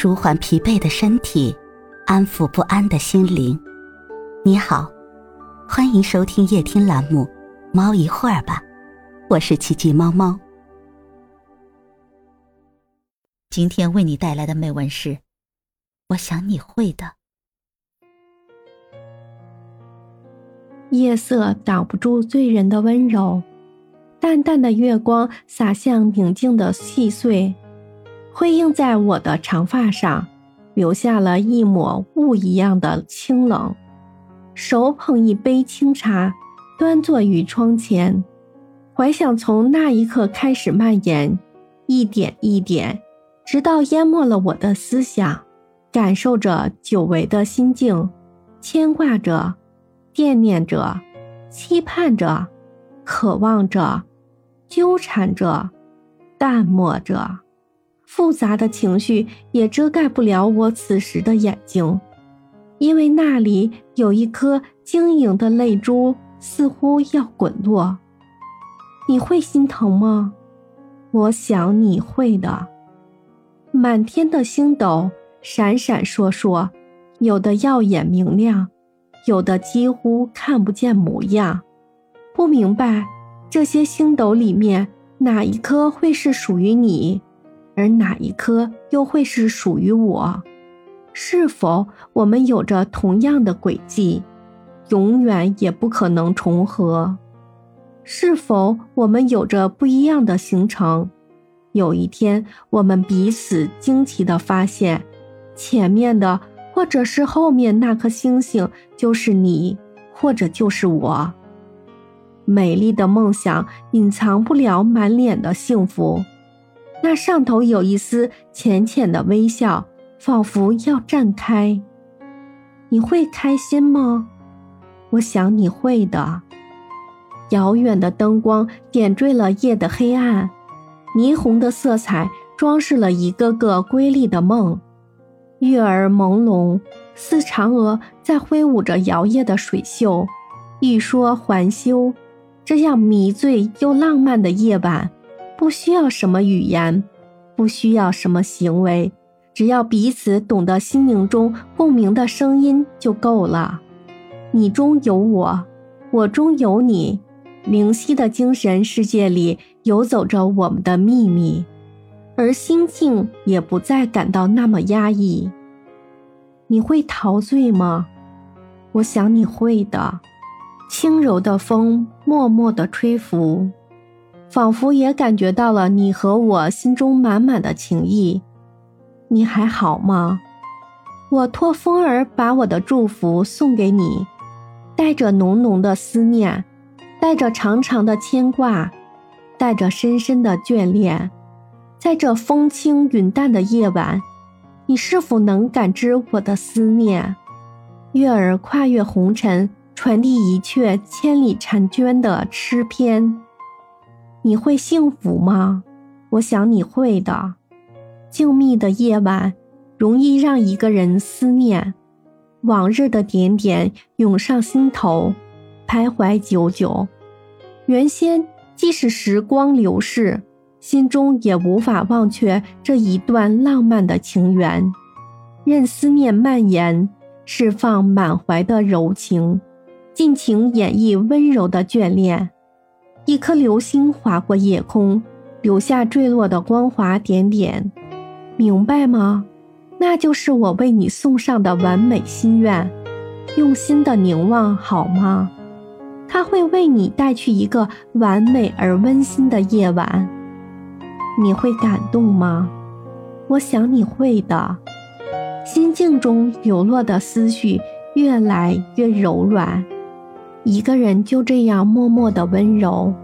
舒缓疲惫的身体，安抚不安的心灵。你好，欢迎收听夜听栏目《猫一会儿吧》，我是奇迹猫猫。今天为你带来的美文是：我想你会的。夜色挡不住醉人的温柔，淡淡的月光洒向宁静的细碎。辉映在我的长发上，留下了一抹雾一样的清冷。手捧一杯清茶，端坐于窗前，怀想从那一刻开始蔓延，一点一点，直到淹没了我的思想。感受着久违的心境，牵挂着，惦念着，期盼着，渴望着，纠缠着，淡漠着。复杂的情绪也遮盖不了我此时的眼睛，因为那里有一颗晶莹的泪珠，似乎要滚落。你会心疼吗？我想你会的。满天的星斗闪闪烁烁，有的耀眼明亮，有的几乎看不见模样。不明白，这些星斗里面哪一颗会是属于你？而哪一颗又会是属于我？是否我们有着同样的轨迹，永远也不可能重合？是否我们有着不一样的行程？有一天，我们彼此惊奇地发现，前面的或者是后面那颗星星就是你，或者就是我。美丽的梦想隐藏不了满脸的幸福。那上头有一丝浅浅的微笑，仿佛要绽开。你会开心吗？我想你会的。遥远的灯光点缀了夜的黑暗，霓虹的色彩装饰了一个个瑰丽的梦。月儿朦胧，似嫦娥在挥舞着摇曳的水袖。欲说还休，这样迷醉又浪漫的夜晚。不需要什么语言，不需要什么行为，只要彼此懂得心灵中共鸣的声音就够了。你中有我，我中有你，灵犀的精神世界里游走着我们的秘密，而心境也不再感到那么压抑。你会陶醉吗？我想你会的。轻柔的风默默地吹拂。仿佛也感觉到了你和我心中满满的情谊，你还好吗？我托风儿把我的祝福送给你，带着浓浓的思念，带着长长的牵挂，带着深深的眷恋，在这风轻云淡的夜晚，你是否能感知我的思念？月儿跨越红尘，传递一阙千里婵娟的诗篇。你会幸福吗？我想你会的。静谧的夜晚，容易让一个人思念，往日的点点涌上心头，徘徊久久。原先即使时光流逝，心中也无法忘却这一段浪漫的情缘。任思念蔓延，释放满怀的柔情，尽情演绎温柔的眷恋。一颗流星划过夜空，留下坠落的光华点点，明白吗？那就是我为你送上的完美心愿。用心的凝望好吗？它会为你带去一个完美而温馨的夜晚。你会感动吗？我想你会的。心境中流落的思绪越来越柔软。一个人就这样默默的温柔，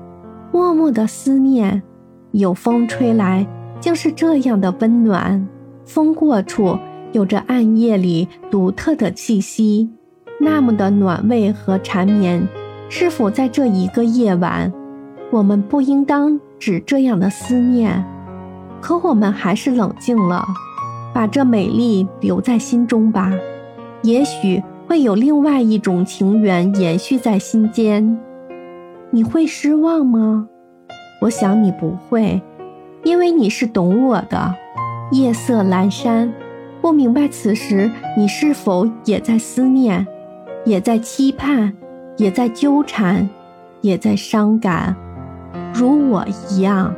默默的思念，有风吹来，竟是这样的温暖。风过处，有着暗夜里独特的气息，那么的暖味和缠绵。是否在这一个夜晚，我们不应当只这样的思念？可我们还是冷静了，把这美丽留在心中吧。也许。会有另外一种情缘延续在心间，你会失望吗？我想你不会，因为你是懂我的。夜色阑珊，不明白此时你是否也在思念，也在期盼，也在纠缠，也在伤感，如我一样，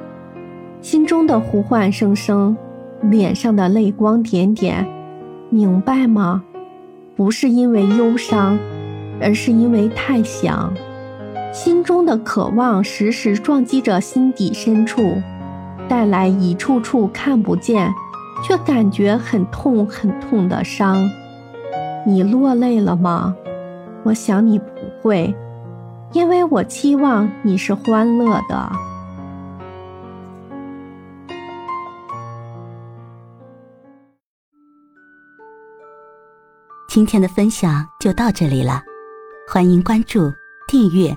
心中的呼唤声声，脸上的泪光点点，明白吗？不是因为忧伤，而是因为太想。心中的渴望时时撞击着心底深处，带来一处处看不见，却感觉很痛很痛的伤。你落泪了吗？我想你不会，因为我期望你是欢乐的。今天的分享就到这里了，欢迎关注、订阅。